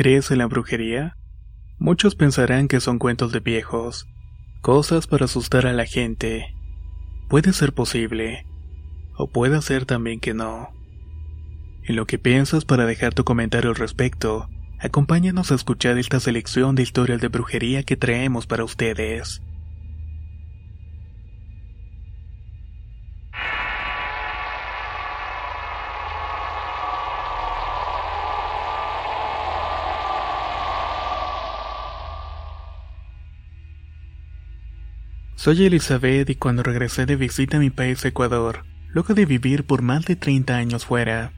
¿Crees en la brujería? Muchos pensarán que son cuentos de viejos, cosas para asustar a la gente. Puede ser posible, o puede ser también que no. En lo que piensas para dejar tu comentario al respecto, acompáñanos a escuchar esta selección de historias de brujería que traemos para ustedes. Soy Elizabeth y cuando regresé de visita a mi país Ecuador, luego de vivir por más de 30 años fuera,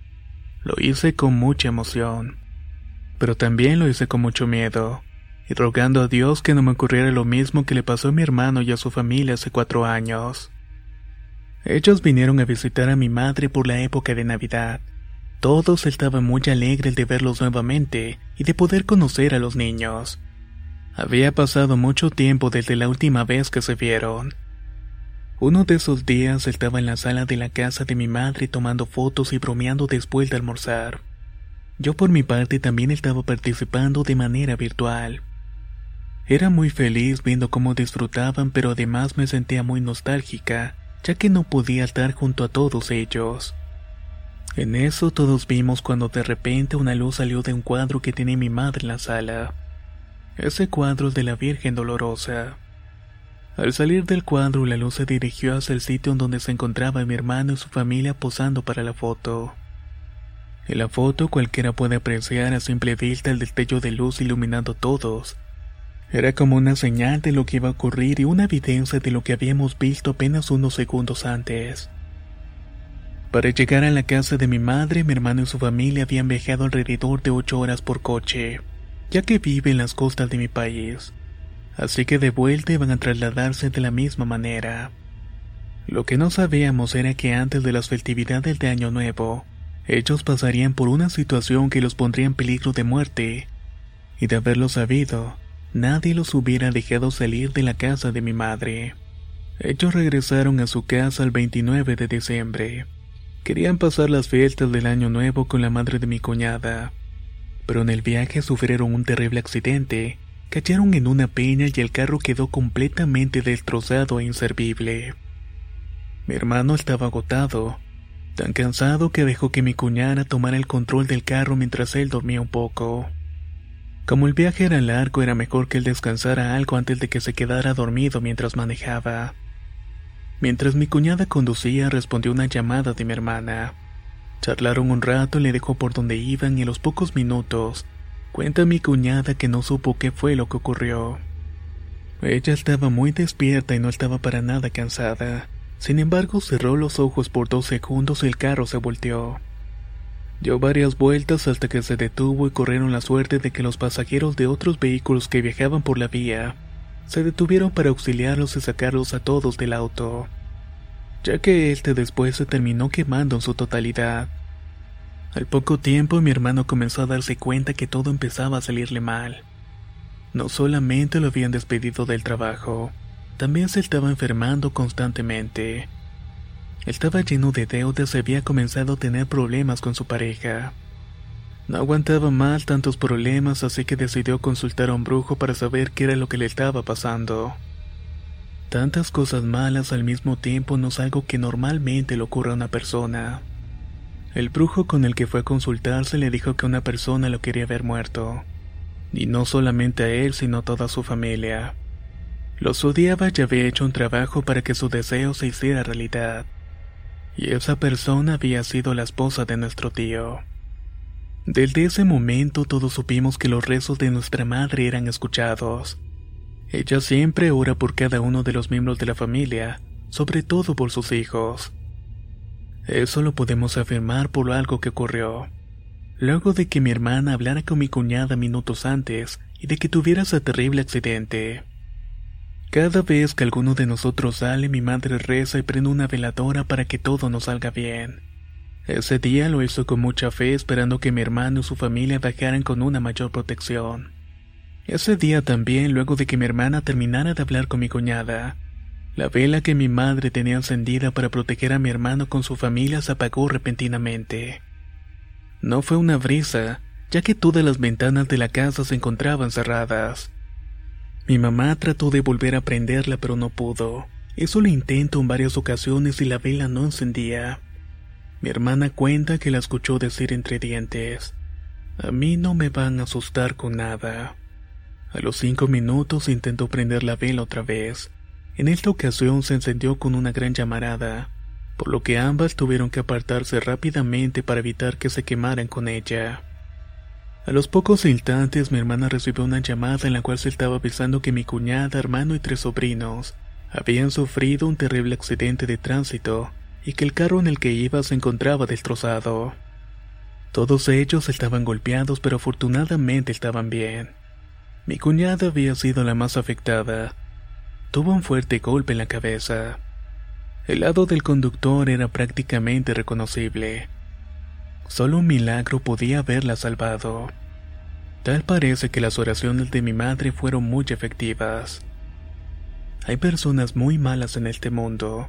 lo hice con mucha emoción. Pero también lo hice con mucho miedo, y rogando a Dios que no me ocurriera lo mismo que le pasó a mi hermano y a su familia hace cuatro años. Ellos vinieron a visitar a mi madre por la época de Navidad. Todos estaban muy alegres de verlos nuevamente y de poder conocer a los niños. Había pasado mucho tiempo desde la última vez que se vieron. Uno de esos días estaba en la sala de la casa de mi madre tomando fotos y bromeando después de almorzar. Yo por mi parte también estaba participando de manera virtual. Era muy feliz viendo cómo disfrutaban, pero además me sentía muy nostálgica, ya que no podía estar junto a todos ellos. En eso todos vimos cuando de repente una luz salió de un cuadro que tenía mi madre en la sala. Ese cuadro de la Virgen Dolorosa. Al salir del cuadro, la luz se dirigió hacia el sitio en donde se encontraba mi hermano y su familia posando para la foto. En la foto cualquiera puede apreciar a simple vista el destello de luz iluminando a todos. Era como una señal de lo que iba a ocurrir y una evidencia de lo que habíamos visto apenas unos segundos antes. Para llegar a la casa de mi madre, mi hermano y su familia habían viajado alrededor de ocho horas por coche ya que vive en las costas de mi país, así que de vuelta iban a trasladarse de la misma manera. Lo que no sabíamos era que antes de las festividades de Año Nuevo, ellos pasarían por una situación que los pondría en peligro de muerte, y de haberlo sabido, nadie los hubiera dejado salir de la casa de mi madre. Ellos regresaron a su casa el 29 de diciembre. Querían pasar las fiestas del Año Nuevo con la madre de mi cuñada pero en el viaje sufrieron un terrible accidente, cayeron en una peña y el carro quedó completamente destrozado e inservible. Mi hermano estaba agotado, tan cansado que dejó que mi cuñada tomara el control del carro mientras él dormía un poco. Como el viaje era largo, era mejor que él descansara algo antes de que se quedara dormido mientras manejaba. Mientras mi cuñada conducía, respondió una llamada de mi hermana. Charlaron un rato y le dejó por donde iban y a los pocos minutos cuenta mi cuñada que no supo qué fue lo que ocurrió. Ella estaba muy despierta y no estaba para nada cansada. Sin embargo, cerró los ojos por dos segundos y el carro se volteó. Dio varias vueltas hasta que se detuvo y corrieron la suerte de que los pasajeros de otros vehículos que viajaban por la vía se detuvieron para auxiliarlos y sacarlos a todos del auto ya que este después se terminó quemando en su totalidad. Al poco tiempo mi hermano comenzó a darse cuenta que todo empezaba a salirle mal. No solamente lo habían despedido del trabajo, también se estaba enfermando constantemente. Estaba lleno de deudas y había comenzado a tener problemas con su pareja. No aguantaba más tantos problemas, así que decidió consultar a un brujo para saber qué era lo que le estaba pasando. Tantas cosas malas al mismo tiempo no es algo que normalmente le ocurra a una persona. El brujo con el que fue a consultarse le dijo que una persona lo quería ver muerto. Y no solamente a él, sino a toda su familia. Los odiaba y había hecho un trabajo para que su deseo se hiciera realidad. Y esa persona había sido la esposa de nuestro tío. Desde ese momento todos supimos que los rezos de nuestra madre eran escuchados. Ella siempre ora por cada uno de los miembros de la familia, sobre todo por sus hijos. Eso lo podemos afirmar por algo que ocurrió. Luego de que mi hermana hablara con mi cuñada minutos antes y de que tuviera ese terrible accidente. Cada vez que alguno de nosotros sale, mi madre reza y prende una veladora para que todo nos salga bien. Ese día lo hizo con mucha fe esperando que mi hermano y su familia bajaran con una mayor protección. Ese día también, luego de que mi hermana terminara de hablar con mi cuñada, la vela que mi madre tenía encendida para proteger a mi hermano con su familia se apagó repentinamente. No fue una brisa, ya que todas las ventanas de la casa se encontraban cerradas. Mi mamá trató de volver a prenderla pero no pudo. Eso lo intentó en varias ocasiones y la vela no encendía. Mi hermana cuenta que la escuchó decir entre dientes, a mí no me van a asustar con nada. A los cinco minutos intentó prender la vela otra vez, en esta ocasión se encendió con una gran llamarada, por lo que ambas tuvieron que apartarse rápidamente para evitar que se quemaran con ella. A los pocos instantes mi hermana recibió una llamada en la cual se estaba avisando que mi cuñada, hermano y tres sobrinos habían sufrido un terrible accidente de tránsito y que el carro en el que iba se encontraba destrozado. Todos ellos estaban golpeados pero afortunadamente estaban bien. Mi cuñada había sido la más afectada, tuvo un fuerte golpe en la cabeza. El lado del conductor era prácticamente reconocible. Solo un milagro podía haberla salvado. Tal parece que las oraciones de mi madre fueron muy efectivas. Hay personas muy malas en este mundo.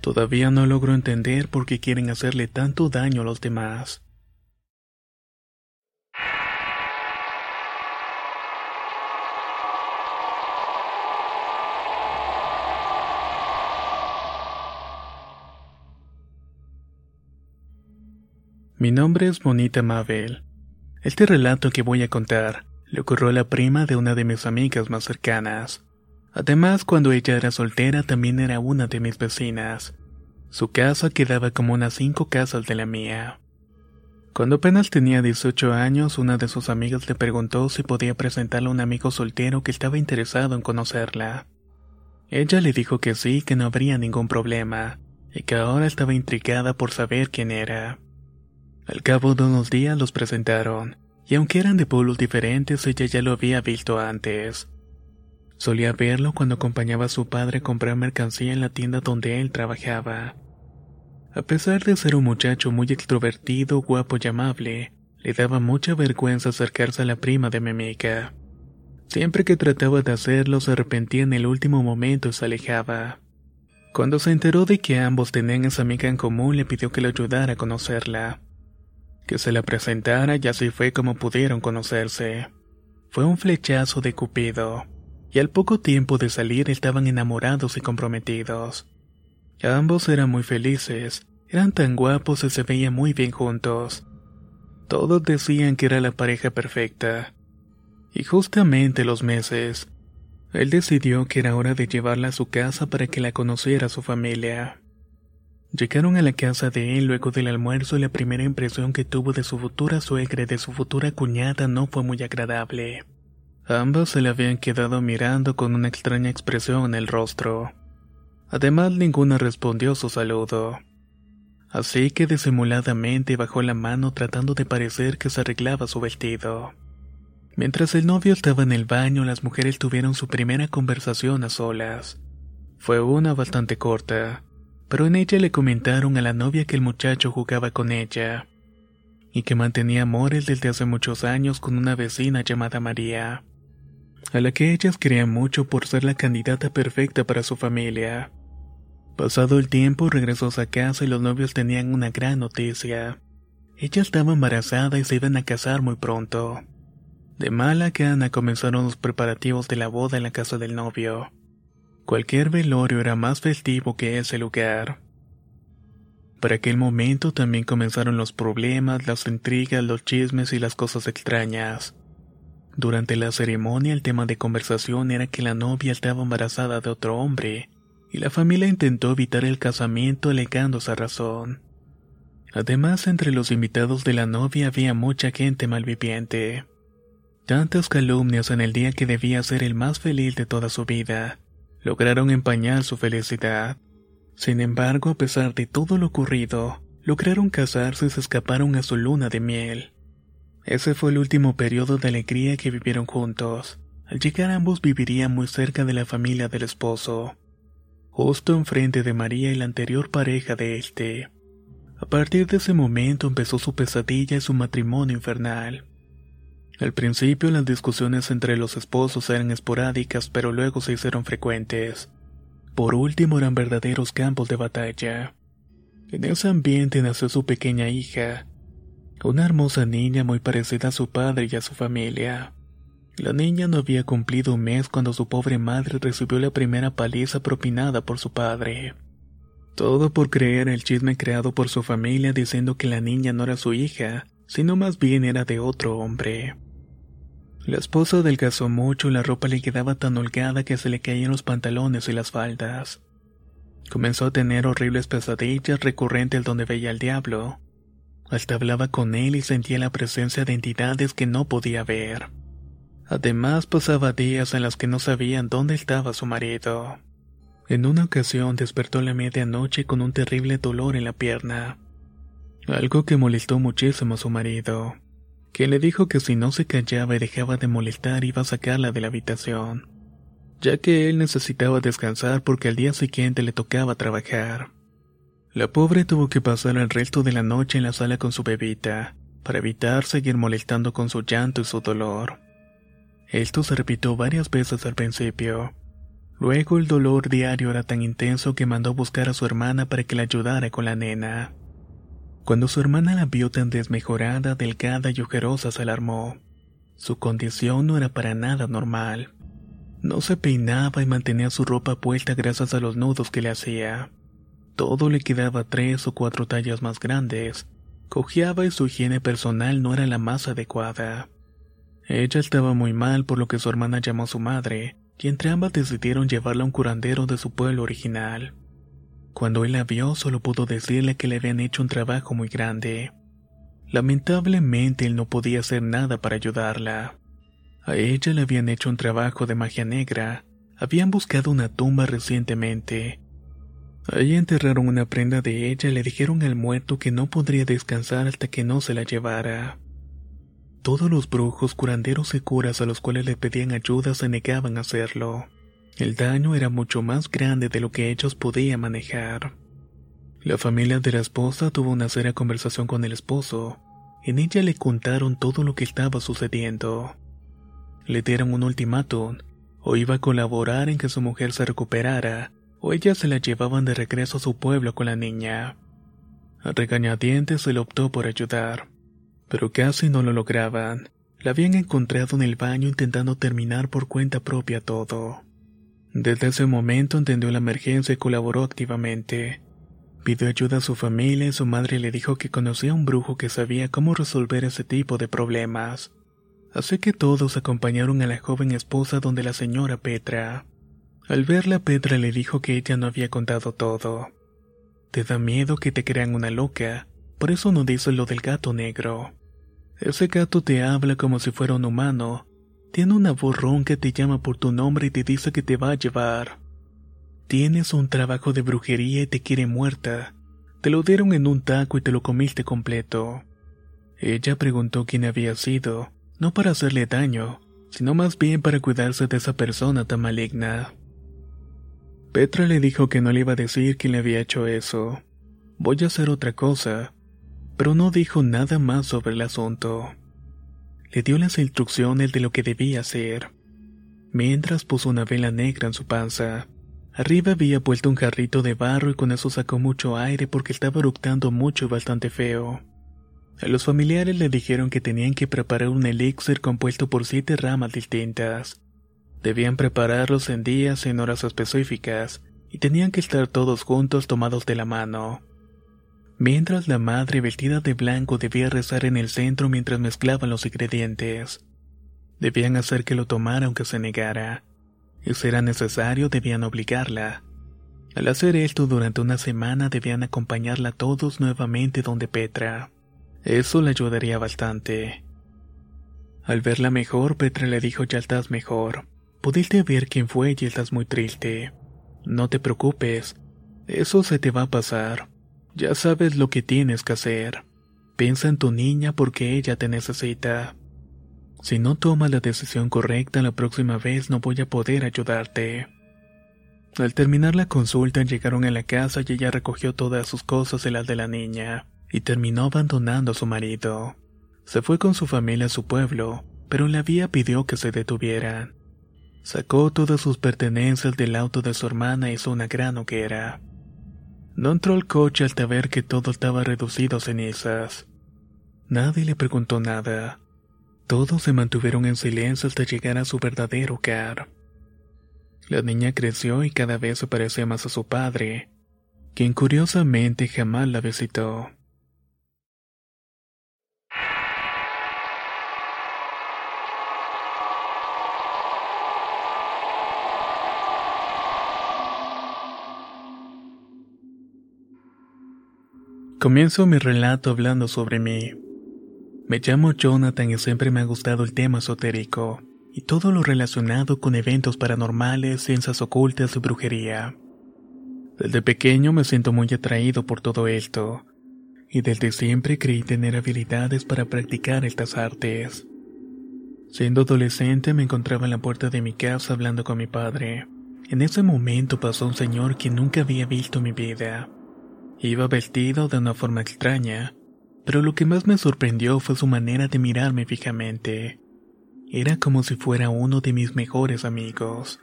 Todavía no logro entender por qué quieren hacerle tanto daño a los demás. Mi nombre es Bonita Mabel. Este relato que voy a contar le ocurrió a la prima de una de mis amigas más cercanas. Además, cuando ella era soltera también era una de mis vecinas. Su casa quedaba como unas cinco casas de la mía. Cuando apenas tenía 18 años, una de sus amigas le preguntó si podía presentarle a un amigo soltero que estaba interesado en conocerla. Ella le dijo que sí, que no habría ningún problema, y que ahora estaba intrigada por saber quién era. Al cabo de unos días los presentaron, y aunque eran de pueblos diferentes, ella ya lo había visto antes. Solía verlo cuando acompañaba a su padre a comprar mercancía en la tienda donde él trabajaba. A pesar de ser un muchacho muy extrovertido, guapo y amable, le daba mucha vergüenza acercarse a la prima de mi Siempre que trataba de hacerlo se arrepentía en el último momento y se alejaba. Cuando se enteró de que ambos tenían esa amiga en común, le pidió que le ayudara a conocerla que se la presentara y así fue como pudieron conocerse. Fue un flechazo de Cupido, y al poco tiempo de salir estaban enamorados y comprometidos. Ambos eran muy felices, eran tan guapos y se veían muy bien juntos. Todos decían que era la pareja perfecta. Y justamente los meses, él decidió que era hora de llevarla a su casa para que la conociera su familia. Llegaron a la casa de él luego del almuerzo y la primera impresión que tuvo de su futura suegra y de su futura cuñada no fue muy agradable. Ambos se le habían quedado mirando con una extraña expresión en el rostro. Además ninguna respondió su saludo. Así que disimuladamente bajó la mano tratando de parecer que se arreglaba su vestido. Mientras el novio estaba en el baño, las mujeres tuvieron su primera conversación a solas. Fue una bastante corta pero en ella le comentaron a la novia que el muchacho jugaba con ella y que mantenía amores desde hace muchos años con una vecina llamada María, a la que ellas querían mucho por ser la candidata perfecta para su familia. Pasado el tiempo regresó a casa y los novios tenían una gran noticia. Ella estaba embarazada y se iban a casar muy pronto. De mala gana comenzaron los preparativos de la boda en la casa del novio. Cualquier velorio era más festivo que ese lugar. Para aquel momento también comenzaron los problemas, las intrigas, los chismes y las cosas extrañas. Durante la ceremonia el tema de conversación era que la novia estaba embarazada de otro hombre, y la familia intentó evitar el casamiento alegando esa razón. Además, entre los invitados de la novia había mucha gente malviviente. Tantas calumnias en el día que debía ser el más feliz de toda su vida, lograron empañar su felicidad. Sin embargo, a pesar de todo lo ocurrido, lograron casarse y se escaparon a su luna de miel. Ese fue el último periodo de alegría que vivieron juntos. Al llegar ambos vivirían muy cerca de la familia del esposo, justo enfrente de María y la anterior pareja de este. A partir de ese momento empezó su pesadilla y su matrimonio infernal. Al principio las discusiones entre los esposos eran esporádicas, pero luego se hicieron frecuentes. Por último eran verdaderos campos de batalla. En ese ambiente nació su pequeña hija, una hermosa niña muy parecida a su padre y a su familia. La niña no había cumplido un mes cuando su pobre madre recibió la primera paliza propinada por su padre. Todo por creer el chisme creado por su familia diciendo que la niña no era su hija, sino más bien era de otro hombre. La esposa adelgazó mucho y la ropa le quedaba tan holgada que se le caían los pantalones y las faldas. Comenzó a tener horribles pesadillas recurrentes donde veía al diablo. Hasta hablaba con él y sentía la presencia de entidades que no podía ver. Además pasaba días en los que no sabían dónde estaba su marido. En una ocasión despertó a la medianoche con un terrible dolor en la pierna. Algo que molestó muchísimo a su marido que le dijo que si no se callaba y dejaba de molestar iba a sacarla de la habitación, ya que él necesitaba descansar porque al día siguiente le tocaba trabajar. La pobre tuvo que pasar el resto de la noche en la sala con su bebita, para evitar seguir molestando con su llanto y su dolor. Esto se repitió varias veces al principio. Luego el dolor diario era tan intenso que mandó buscar a su hermana para que la ayudara con la nena. Cuando su hermana la vio tan desmejorada, delgada y ojerosa, se alarmó. Su condición no era para nada normal. No se peinaba y mantenía su ropa puesta gracias a los nudos que le hacía. Todo le quedaba tres o cuatro tallas más grandes. Cojeaba y su higiene personal no era la más adecuada. Ella estaba muy mal por lo que su hermana llamó a su madre, y entre ambas decidieron llevarla a un curandero de su pueblo original. Cuando él la vio, solo pudo decirle que le habían hecho un trabajo muy grande. Lamentablemente él no podía hacer nada para ayudarla. A ella le habían hecho un trabajo de magia negra, habían buscado una tumba recientemente. Ahí enterraron una prenda de ella y le dijeron al muerto que no podría descansar hasta que no se la llevara. Todos los brujos, curanderos y curas a los cuales le pedían ayuda se negaban a hacerlo. El daño era mucho más grande de lo que ellos podían manejar. La familia de la esposa tuvo una seria conversación con el esposo. En ella le contaron todo lo que estaba sucediendo. Le dieron un ultimátum, o iba a colaborar en que su mujer se recuperara, o ella se la llevaban de regreso a su pueblo con la niña. A regañadientes se le optó por ayudar, pero casi no lo lograban. La habían encontrado en el baño intentando terminar por cuenta propia todo. Desde ese momento entendió la emergencia y colaboró activamente. Pidió ayuda a su familia y su madre le dijo que conocía a un brujo que sabía cómo resolver ese tipo de problemas. Así que todos acompañaron a la joven esposa donde la señora Petra. Al verla Petra le dijo que ella no había contado todo. Te da miedo que te crean una loca, por eso no dices lo del gato negro. Ese gato te habla como si fuera un humano, tiene una borrón que te llama por tu nombre y te dice que te va a llevar. Tienes un trabajo de brujería y te quiere muerta. Te lo dieron en un taco y te lo comiste completo. Ella preguntó quién había sido, no para hacerle daño, sino más bien para cuidarse de esa persona tan maligna. Petra le dijo que no le iba a decir quién le había hecho eso. Voy a hacer otra cosa, pero no dijo nada más sobre el asunto le dio las instrucciones de lo que debía hacer. Mientras puso una vela negra en su panza. Arriba había puesto un jarrito de barro y con eso sacó mucho aire porque estaba eructando mucho y bastante feo. A los familiares le dijeron que tenían que preparar un elixir compuesto por siete ramas distintas. Debían prepararlos en días en horas específicas y tenían que estar todos juntos tomados de la mano mientras la madre vestida de blanco debía rezar en el centro mientras mezclaban los ingredientes. Debían hacer que lo tomara aunque se negara. Y si era necesario, debían obligarla. Al hacer esto durante una semana debían acompañarla todos nuevamente donde Petra. Eso le ayudaría bastante. Al verla mejor, Petra le dijo ya estás mejor. Pudiste ver quién fue y estás muy triste. No te preocupes, eso se te va a pasar. Ya sabes lo que tienes que hacer. Piensa en tu niña porque ella te necesita. Si no tomas la decisión correcta la próxima vez no voy a poder ayudarte. Al terminar la consulta llegaron a la casa y ella recogió todas sus cosas y las de la niña, y terminó abandonando a su marido. Se fue con su familia a su pueblo, pero la vía pidió que se detuvieran. Sacó todas sus pertenencias del auto de su hermana y hizo una gran hoguera. No entró al coche hasta ver que todo estaba reducido a cenizas. Nadie le preguntó nada. Todos se mantuvieron en silencio hasta llegar a su verdadero hogar. La niña creció y cada vez se parecía más a su padre, quien curiosamente jamás la visitó. Comienzo mi relato hablando sobre mí. Me llamo Jonathan y siempre me ha gustado el tema esotérico y todo lo relacionado con eventos paranormales, ciencias ocultas y brujería. Desde pequeño me siento muy atraído por todo esto, y desde siempre creí tener habilidades para practicar estas artes. Siendo adolescente me encontraba en la puerta de mi casa hablando con mi padre. En ese momento pasó un señor que nunca había visto en mi vida. Iba vestido de una forma extraña, pero lo que más me sorprendió fue su manera de mirarme fijamente. Era como si fuera uno de mis mejores amigos.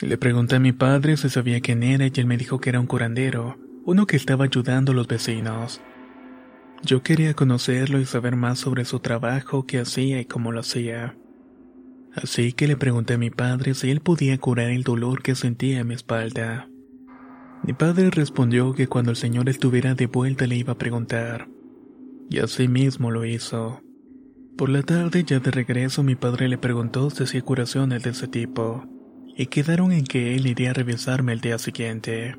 Le pregunté a mi padre si sabía quién era y él me dijo que era un curandero, uno que estaba ayudando a los vecinos. Yo quería conocerlo y saber más sobre su trabajo, qué hacía y cómo lo hacía. Así que le pregunté a mi padre si él podía curar el dolor que sentía en mi espalda. Mi padre respondió que cuando el señor estuviera de vuelta le iba a preguntar. Y así mismo lo hizo. Por la tarde, ya de regreso, mi padre le preguntó si hacía curaciones de ese tipo, y quedaron en que él iría a revisarme el día siguiente.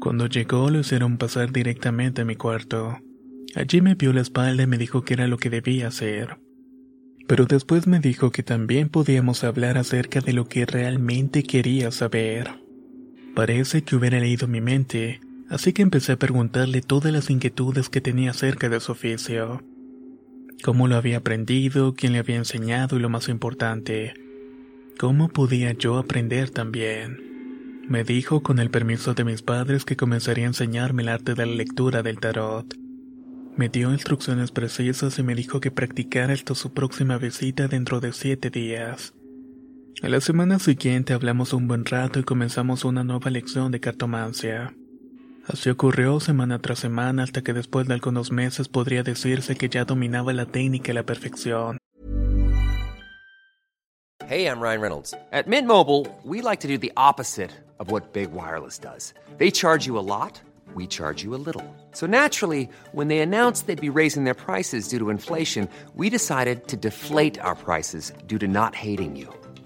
Cuando llegó, lo hicieron pasar directamente a mi cuarto. Allí me vio la espalda y me dijo que era lo que debía hacer. Pero después me dijo que también podíamos hablar acerca de lo que realmente quería saber. Parece que hubiera leído mi mente, así que empecé a preguntarle todas las inquietudes que tenía acerca de su oficio. Cómo lo había aprendido, quién le había enseñado y lo más importante, cómo podía yo aprender también. Me dijo con el permiso de mis padres que comenzaría a enseñarme el arte de la lectura del tarot. Me dio instrucciones precisas y me dijo que practicara hasta su próxima visita dentro de siete días. A la semana siguiente hablamos un buen rato y comenzamos una nueva lección de cartomancia. Así ocurrió semana tras semana hasta que después de algunos meses podría decirse que ya dominaba la técnica a la perfección. Hey, I'm Ryan Reynolds. At Mint Mobile, we like to do the opposite of what Big Wireless does. They charge you a lot, we charge you a little. So naturally, when they announced they'd be raising their prices due to inflation, we decided to deflate our prices due to not hating you.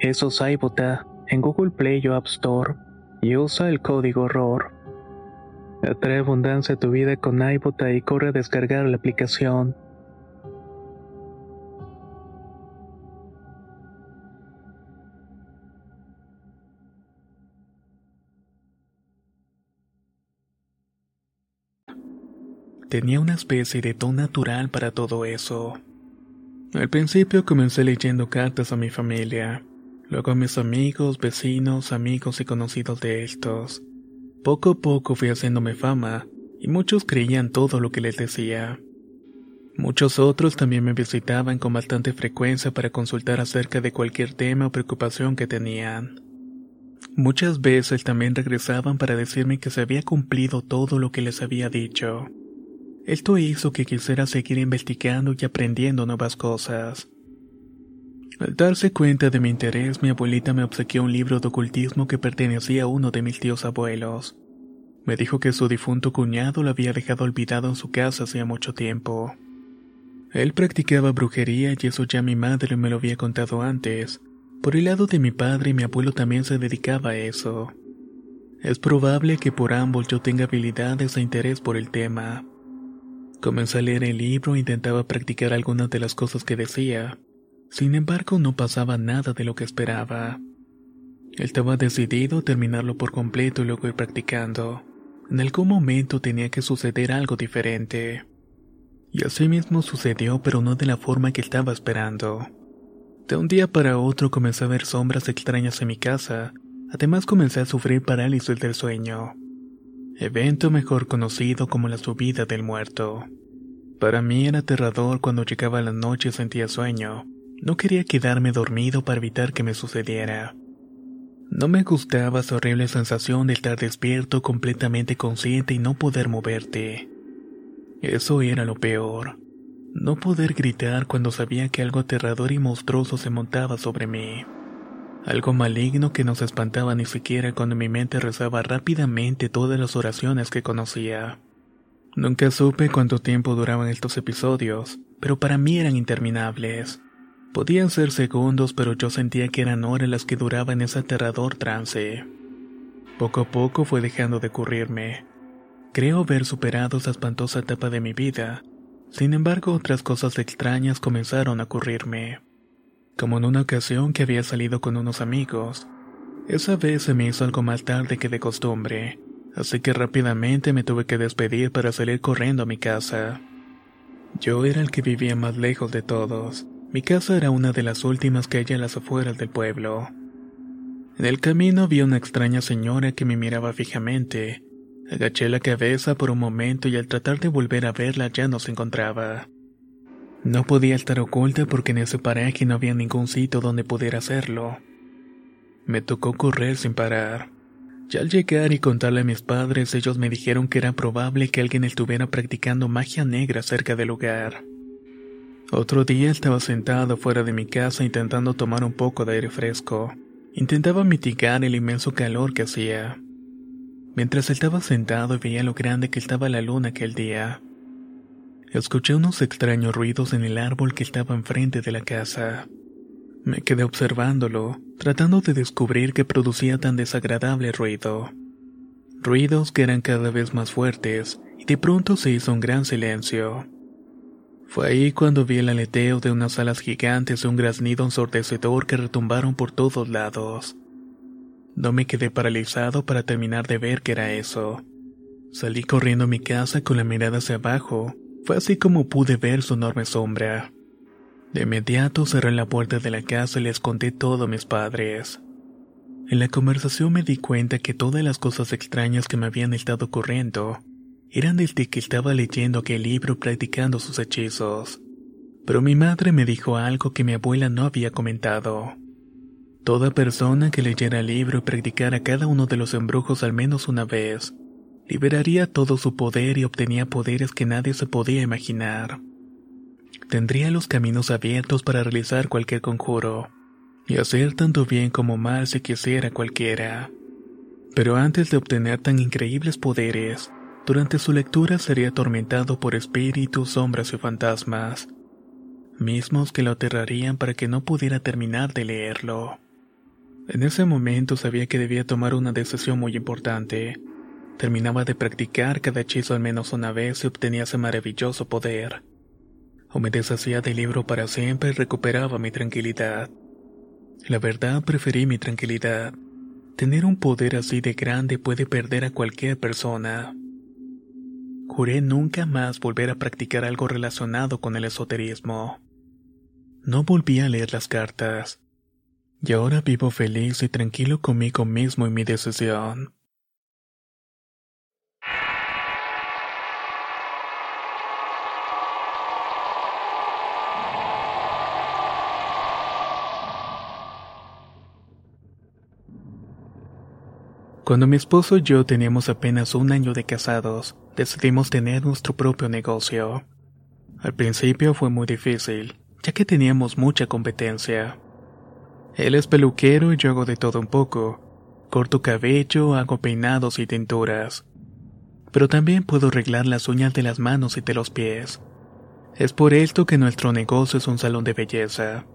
Eso es iBota en Google Play o App Store y usa el código horror. Atrae abundancia a tu vida con iBota y corre a descargar la aplicación. Tenía una especie de ton natural para todo eso. Al principio comencé leyendo cartas a mi familia, luego a mis amigos, vecinos, amigos y conocidos de estos. Poco a poco fui haciéndome fama, y muchos creían todo lo que les decía. Muchos otros también me visitaban con bastante frecuencia para consultar acerca de cualquier tema o preocupación que tenían. Muchas veces también regresaban para decirme que se había cumplido todo lo que les había dicho. Esto hizo que quisiera seguir investigando y aprendiendo nuevas cosas. Al darse cuenta de mi interés, mi abuelita me obsequió un libro de ocultismo que pertenecía a uno de mis tíos abuelos. Me dijo que su difunto cuñado lo había dejado olvidado en su casa hacía mucho tiempo. Él practicaba brujería y eso ya mi madre me lo había contado antes. Por el lado de mi padre, mi abuelo también se dedicaba a eso. Es probable que por ambos yo tenga habilidades e interés por el tema. Comencé a leer el libro e intentaba practicar algunas de las cosas que decía. Sin embargo, no pasaba nada de lo que esperaba. Estaba decidido a terminarlo por completo y luego ir practicando. En algún momento tenía que suceder algo diferente. Y así mismo sucedió, pero no de la forma que estaba esperando. De un día para otro comencé a ver sombras extrañas en mi casa. Además comencé a sufrir parálisis del sueño evento mejor conocido como la subida del muerto. Para mí era aterrador cuando llegaba la noche y sentía sueño. No quería quedarme dormido para evitar que me sucediera. No me gustaba esa horrible sensación de estar despierto completamente consciente y no poder moverte. Eso era lo peor. No poder gritar cuando sabía que algo aterrador y monstruoso se montaba sobre mí algo maligno que no se espantaba ni siquiera cuando mi mente rezaba rápidamente todas las oraciones que conocía. Nunca supe cuánto tiempo duraban estos episodios, pero para mí eran interminables. Podían ser segundos, pero yo sentía que eran horas las que duraban ese aterrador trance. Poco a poco fue dejando de ocurrirme. Creo haber superado esa espantosa etapa de mi vida. Sin embargo, otras cosas extrañas comenzaron a ocurrirme como en una ocasión que había salido con unos amigos. Esa vez se me hizo algo más tarde que de costumbre, así que rápidamente me tuve que despedir para salir corriendo a mi casa. Yo era el que vivía más lejos de todos. Mi casa era una de las últimas que hay a las afueras del pueblo. En el camino vi una extraña señora que me miraba fijamente. Agaché la cabeza por un momento y al tratar de volver a verla ya no se encontraba. No podía estar oculta porque en ese paraje no había ningún sitio donde pudiera hacerlo. Me tocó correr sin parar. Ya al llegar y contarle a mis padres, ellos me dijeron que era probable que alguien estuviera practicando magia negra cerca del lugar. Otro día estaba sentado fuera de mi casa intentando tomar un poco de aire fresco. Intentaba mitigar el inmenso calor que hacía. Mientras estaba sentado veía lo grande que estaba la luna aquel día, escuché unos extraños ruidos en el árbol que estaba enfrente de la casa. Me quedé observándolo, tratando de descubrir qué producía tan desagradable ruido. Ruidos que eran cada vez más fuertes, y de pronto se hizo un gran silencio. Fue ahí cuando vi el aleteo de unas alas gigantes y un graznido ensordecedor que retumbaron por todos lados. No me quedé paralizado para terminar de ver qué era eso. Salí corriendo a mi casa con la mirada hacia abajo. Fue así como pude ver su enorme sombra. De inmediato cerré la puerta de la casa y les conté todo a mis padres. En la conversación me di cuenta que todas las cosas extrañas que me habían estado ocurriendo eran desde que estaba leyendo aquel libro practicando sus hechizos. Pero mi madre me dijo algo que mi abuela no había comentado. Toda persona que leyera el libro y practicara cada uno de los embrujos al menos una vez, liberaría todo su poder y obtenía poderes que nadie se podía imaginar tendría los caminos abiertos para realizar cualquier conjuro, y hacer tanto bien como mal si quisiera cualquiera. Pero antes de obtener tan increíbles poderes, durante su lectura sería atormentado por espíritus, sombras y fantasmas, mismos que lo aterrarían para que no pudiera terminar de leerlo. En ese momento sabía que debía tomar una decisión muy importante. Terminaba de practicar cada hechizo al menos una vez y obtenía ese maravilloso poder o me deshacía del libro para siempre y recuperaba mi tranquilidad. La verdad preferí mi tranquilidad. Tener un poder así de grande puede perder a cualquier persona. Juré nunca más volver a practicar algo relacionado con el esoterismo. No volví a leer las cartas. Y ahora vivo feliz y tranquilo conmigo mismo y mi decisión. Cuando mi esposo y yo teníamos apenas un año de casados, decidimos tener nuestro propio negocio. Al principio fue muy difícil, ya que teníamos mucha competencia. Él es peluquero y yo hago de todo un poco. Corto cabello, hago peinados y tinturas. Pero también puedo arreglar las uñas de las manos y de los pies. Es por esto que nuestro negocio es un salón de belleza.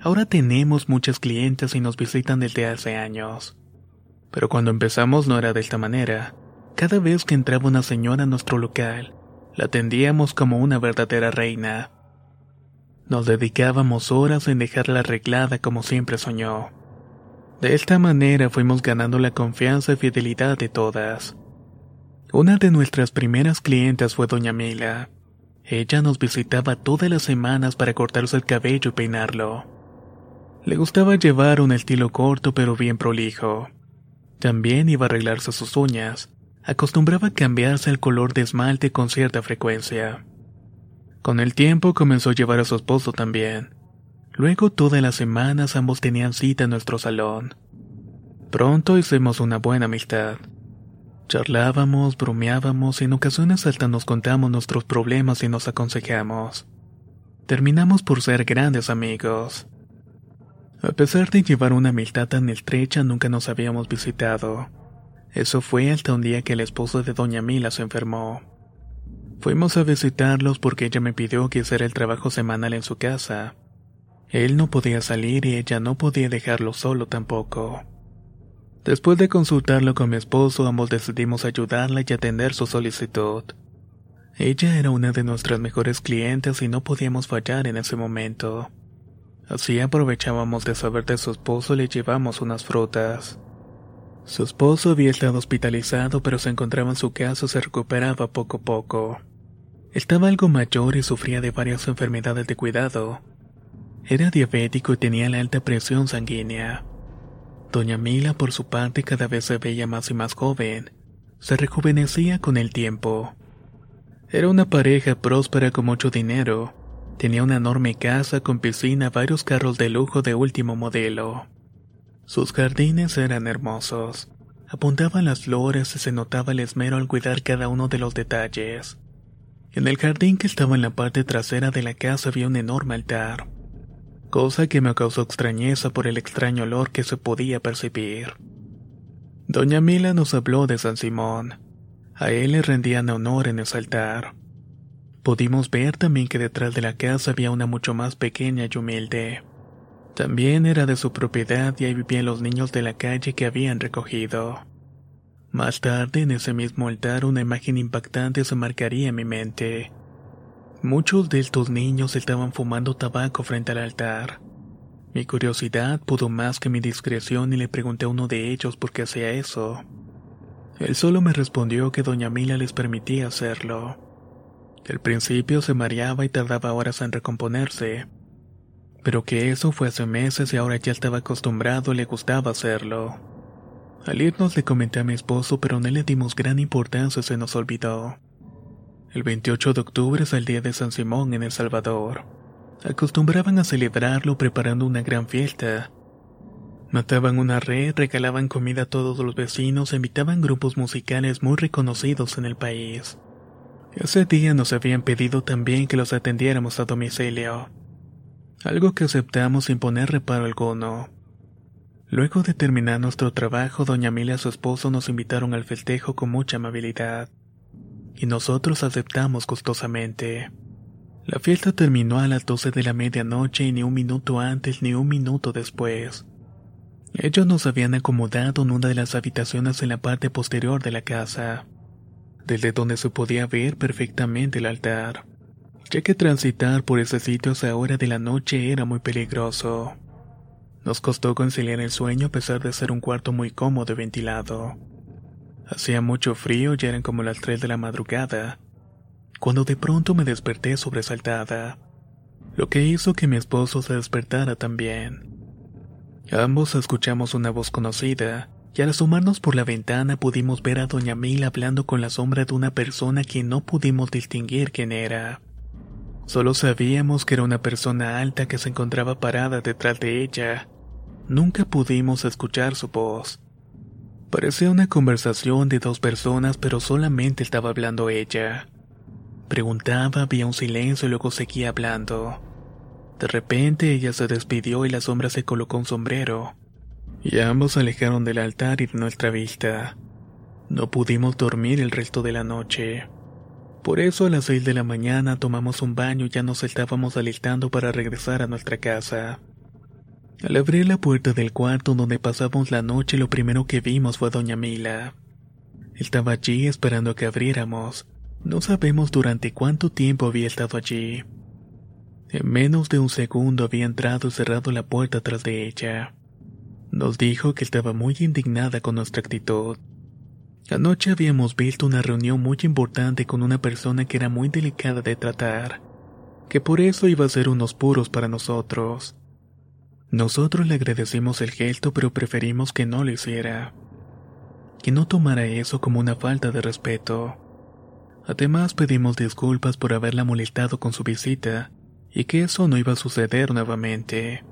Ahora tenemos muchas clientes y nos visitan desde hace años. Pero cuando empezamos no era de esta manera. Cada vez que entraba una señora a nuestro local, la atendíamos como una verdadera reina. Nos dedicábamos horas en dejarla arreglada como siempre soñó. De esta manera fuimos ganando la confianza y fidelidad de todas. Una de nuestras primeras clientes fue Doña Mila. Ella nos visitaba todas las semanas para cortarse el cabello y peinarlo. Le gustaba llevar un estilo corto pero bien prolijo. También iba a arreglarse sus uñas. Acostumbraba cambiarse el color de esmalte con cierta frecuencia. Con el tiempo comenzó a llevar a su esposo también. Luego todas las semanas ambos tenían cita en nuestro salón. Pronto hicimos una buena amistad. Charlábamos, bromeábamos y en ocasiones hasta nos contamos nuestros problemas y nos aconsejamos. Terminamos por ser grandes amigos. A pesar de llevar una amistad tan estrecha, nunca nos habíamos visitado. Eso fue hasta un día que el esposo de Doña Mila se enfermó. Fuimos a visitarlos porque ella me pidió que hiciera el trabajo semanal en su casa. Él no podía salir y ella no podía dejarlo solo tampoco. Después de consultarlo con mi esposo, ambos decidimos ayudarla y atender su solicitud. Ella era una de nuestras mejores clientes y no podíamos fallar en ese momento. Así aprovechábamos de saber de su esposo y le llevamos unas frutas. Su esposo había estado hospitalizado pero se encontraba en su casa y se recuperaba poco a poco. Estaba algo mayor y sufría de varias enfermedades de cuidado. Era diabético y tenía la alta presión sanguínea. Doña Mila por su parte cada vez se veía más y más joven. se rejuvenecía con el tiempo. Era una pareja próspera con mucho dinero. Tenía una enorme casa con piscina, varios carros de lujo de último modelo. Sus jardines eran hermosos. Apuntaban las flores y se notaba el esmero al cuidar cada uno de los detalles. En el jardín que estaba en la parte trasera de la casa había un enorme altar, cosa que me causó extrañeza por el extraño olor que se podía percibir. Doña Mila nos habló de San Simón. A él le rendían honor en ese altar. Pudimos ver también que detrás de la casa había una mucho más pequeña y humilde. También era de su propiedad y ahí vivían los niños de la calle que habían recogido. Más tarde, en ese mismo altar, una imagen impactante se marcaría en mi mente. Muchos de estos niños estaban fumando tabaco frente al altar. Mi curiosidad pudo más que mi discreción y le pregunté a uno de ellos por qué hacía eso. Él solo me respondió que doña Mila les permitía hacerlo. Al principio se mareaba y tardaba horas en recomponerse, pero que eso fue hace meses y ahora ya estaba acostumbrado y le gustaba hacerlo. Al irnos le comenté a mi esposo, pero no le dimos gran importancia se nos olvidó. El 28 de octubre es el día de San Simón en El Salvador. Acostumbraban a celebrarlo preparando una gran fiesta. Mataban una red, regalaban comida a todos los vecinos e invitaban grupos musicales muy reconocidos en el país. Ese día nos habían pedido también que los atendiéramos a domicilio, algo que aceptamos sin poner reparo alguno. Luego de terminar nuestro trabajo, doña Mila y su esposo nos invitaron al festejo con mucha amabilidad, y nosotros aceptamos gustosamente. La fiesta terminó a las 12 de la medianoche y ni un minuto antes ni un minuto después. Ellos nos habían acomodado en una de las habitaciones en la parte posterior de la casa, desde donde se podía ver perfectamente el altar, ya que transitar por ese sitio a esa hora de la noche era muy peligroso. Nos costó conciliar el sueño a pesar de ser un cuarto muy cómodo y ventilado. Hacía mucho frío, ya eran como las 3 de la madrugada, cuando de pronto me desperté sobresaltada, lo que hizo que mi esposo se despertara también. Ambos escuchamos una voz conocida, y al asomarnos por la ventana pudimos ver a doña Mila hablando con la sombra de una persona que no pudimos distinguir quién era. Solo sabíamos que era una persona alta que se encontraba parada detrás de ella. Nunca pudimos escuchar su voz. Parecía una conversación de dos personas, pero solamente estaba hablando ella. Preguntaba, había un silencio y luego seguía hablando. De repente ella se despidió y la sombra se colocó un sombrero. Y ambos se alejaron del altar y de nuestra vista. No pudimos dormir el resto de la noche. Por eso a las seis de la mañana tomamos un baño y ya nos estábamos alistando para regresar a nuestra casa. Al abrir la puerta del cuarto donde pasamos la noche lo primero que vimos fue a doña Mila. Estaba allí esperando a que abriéramos, no sabemos durante cuánto tiempo había estado allí. En menos de un segundo había entrado y cerrado la puerta tras de ella. Nos dijo que estaba muy indignada con nuestra actitud. Anoche habíamos visto una reunión muy importante con una persona que era muy delicada de tratar, que por eso iba a ser unos puros para nosotros. Nosotros le agradecimos el gesto, pero preferimos que no lo hiciera. Que no tomara eso como una falta de respeto. Además pedimos disculpas por haberla molestado con su visita y que eso no iba a suceder nuevamente.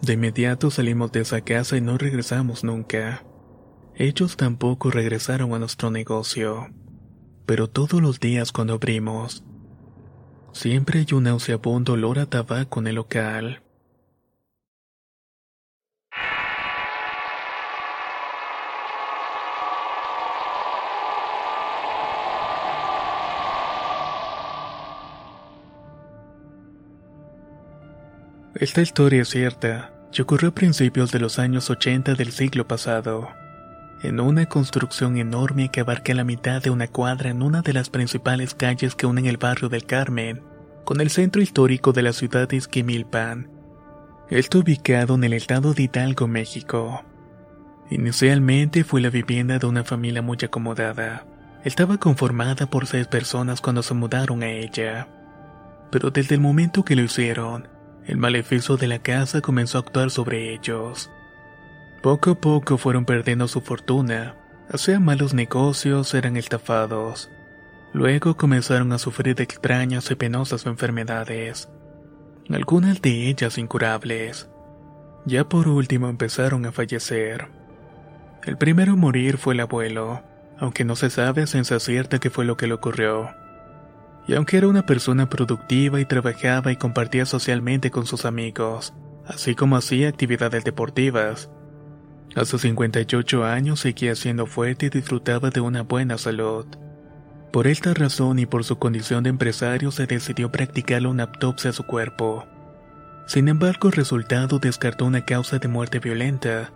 De inmediato salimos de esa casa y no regresamos nunca. Ellos tampoco regresaron a nuestro negocio. Pero todos los días cuando abrimos, siempre hay un nauseabundo olor a tabaco en el local. Esta historia es cierta y ocurrió a principios de los años 80 del siglo pasado, en una construcción enorme que abarca la mitad de una cuadra en una de las principales calles que unen el barrio del Carmen con el centro histórico de la ciudad de Esquimilpan. Está ubicado en el estado de Hidalgo, México. Inicialmente fue la vivienda de una familia muy acomodada. Estaba conformada por seis personas cuando se mudaron a ella. Pero desde el momento que lo hicieron, el maleficio de la casa comenzó a actuar sobre ellos. Poco a poco fueron perdiendo su fortuna, Hacían malos negocios, eran estafados. Luego comenzaron a sufrir extrañas y penosas enfermedades, algunas de ellas incurables. Ya por último empezaron a fallecer. El primero a morir fue el abuelo, aunque no se sabe a ciencia cierta qué fue lo que le ocurrió. Y aunque era una persona productiva y trabajaba y compartía socialmente con sus amigos, así como hacía actividades deportivas, a sus 58 años seguía siendo fuerte y disfrutaba de una buena salud. Por esta razón y por su condición de empresario se decidió practicarle una autopsia a su cuerpo. Sin embargo, el resultado descartó una causa de muerte violenta.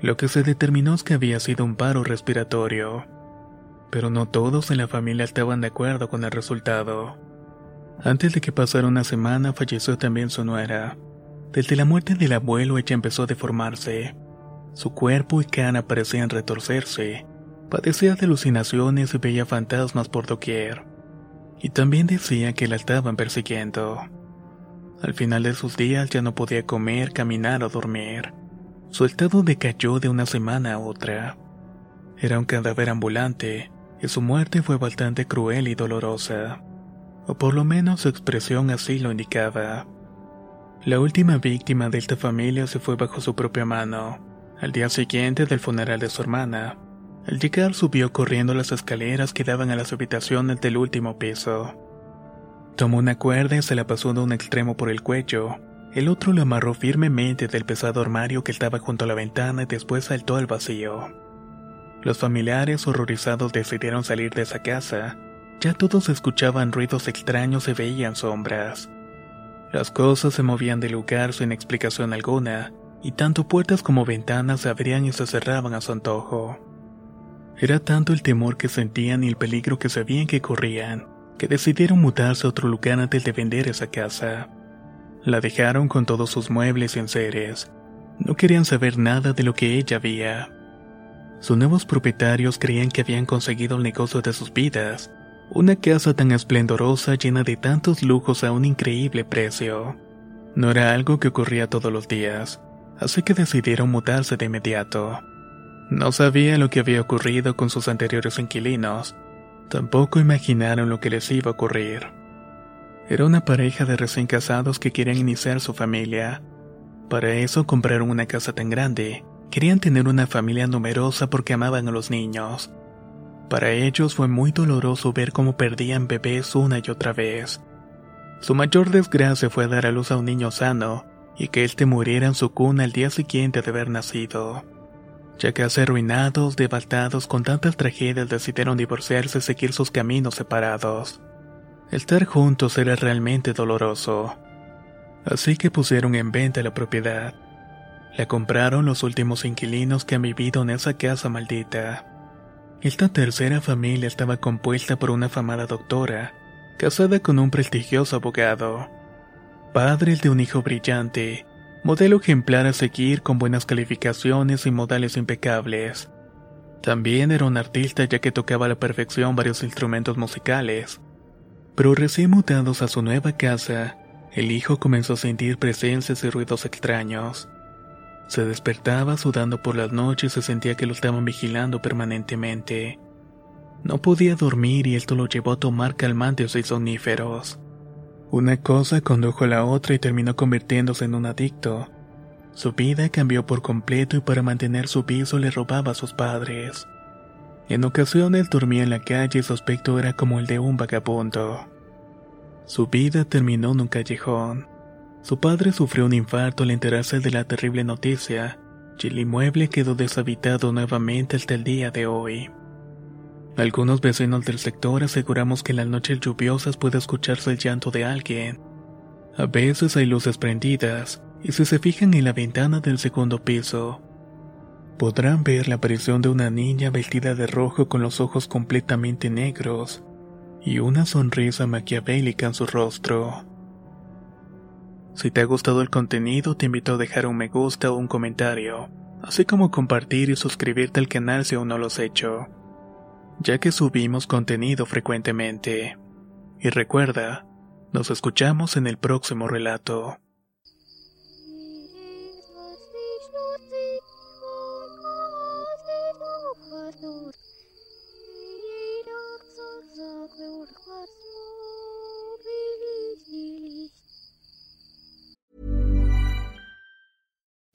Lo que se determinó es que había sido un paro respiratorio. Pero no todos en la familia estaban de acuerdo con el resultado. Antes de que pasara una semana falleció también su nuera. Desde la muerte del abuelo ella empezó a deformarse. Su cuerpo y cara parecían retorcerse. Padecía de alucinaciones y veía fantasmas por doquier. Y también decía que la estaban persiguiendo. Al final de sus días ya no podía comer, caminar o dormir. Su estado decayó de una semana a otra. Era un cadáver ambulante, y su muerte fue bastante cruel y dolorosa. O por lo menos su expresión así lo indicaba. La última víctima de esta familia se fue bajo su propia mano al día siguiente del funeral de su hermana, al llegar subió corriendo las escaleras que daban a las habitaciones del último piso. Tomó una cuerda y se la pasó de un extremo por el cuello, el otro lo amarró firmemente del pesado armario que estaba junto a la ventana y después saltó al vacío. Los familiares horrorizados decidieron salir de esa casa. Ya todos escuchaban ruidos extraños y veían sombras. Las cosas se movían de lugar sin explicación alguna, y tanto puertas como ventanas se abrían y se cerraban a su antojo. Era tanto el temor que sentían y el peligro que sabían que corrían, que decidieron mudarse a otro lugar antes de vender esa casa. La dejaron con todos sus muebles y enseres. No querían saber nada de lo que ella había. Sus nuevos propietarios creían que habían conseguido el negocio de sus vidas, una casa tan esplendorosa llena de tantos lujos a un increíble precio. No era algo que ocurría todos los días así que decidieron mudarse de inmediato. No sabía lo que había ocurrido con sus anteriores inquilinos, tampoco imaginaron lo que les iba a ocurrir. Era una pareja de recién casados que querían iniciar su familia. Para eso compraron una casa tan grande, querían tener una familia numerosa porque amaban a los niños. Para ellos fue muy doloroso ver cómo perdían bebés una y otra vez. Su mayor desgracia fue dar a luz a un niño sano, y que éste muriera en su cuna al día siguiente de haber nacido. Ya que hace arruinados, devastados con tantas tragedias decidieron divorciarse y seguir sus caminos separados. Estar juntos era realmente doloroso. Así que pusieron en venta la propiedad. La compraron los últimos inquilinos que han vivido en esa casa maldita. Esta tercera familia estaba compuesta por una afamada doctora, casada con un prestigioso abogado padres de un hijo brillante, modelo ejemplar a seguir con buenas calificaciones y modales impecables. También era un artista ya que tocaba a la perfección varios instrumentos musicales. Pero recién mutados a su nueva casa, el hijo comenzó a sentir presencias y ruidos extraños. Se despertaba sudando por las noches y sentía que lo estaban vigilando permanentemente. No podía dormir y esto lo llevó a tomar calmantes y soníferos. Una cosa condujo a la otra y terminó convirtiéndose en un adicto. Su vida cambió por completo y para mantener su piso le robaba a sus padres. En ocasiones dormía en la calle y su aspecto era como el de un vagabundo. Su vida terminó en un callejón. Su padre sufrió un infarto al enterarse de la terrible noticia, y el inmueble quedó deshabitado nuevamente hasta el día de hoy. Algunos vecinos del sector aseguramos que en las noches lluviosas puede escucharse el llanto de alguien. A veces hay luces prendidas, y si se fijan en la ventana del segundo piso, podrán ver la aparición de una niña vestida de rojo con los ojos completamente negros y una sonrisa maquiavélica en su rostro. Si te ha gustado el contenido, te invito a dejar un me gusta o un comentario, así como compartir y suscribirte al canal si aún no lo has hecho ya que subimos contenido frecuentemente. Y recuerda, nos escuchamos en el próximo relato.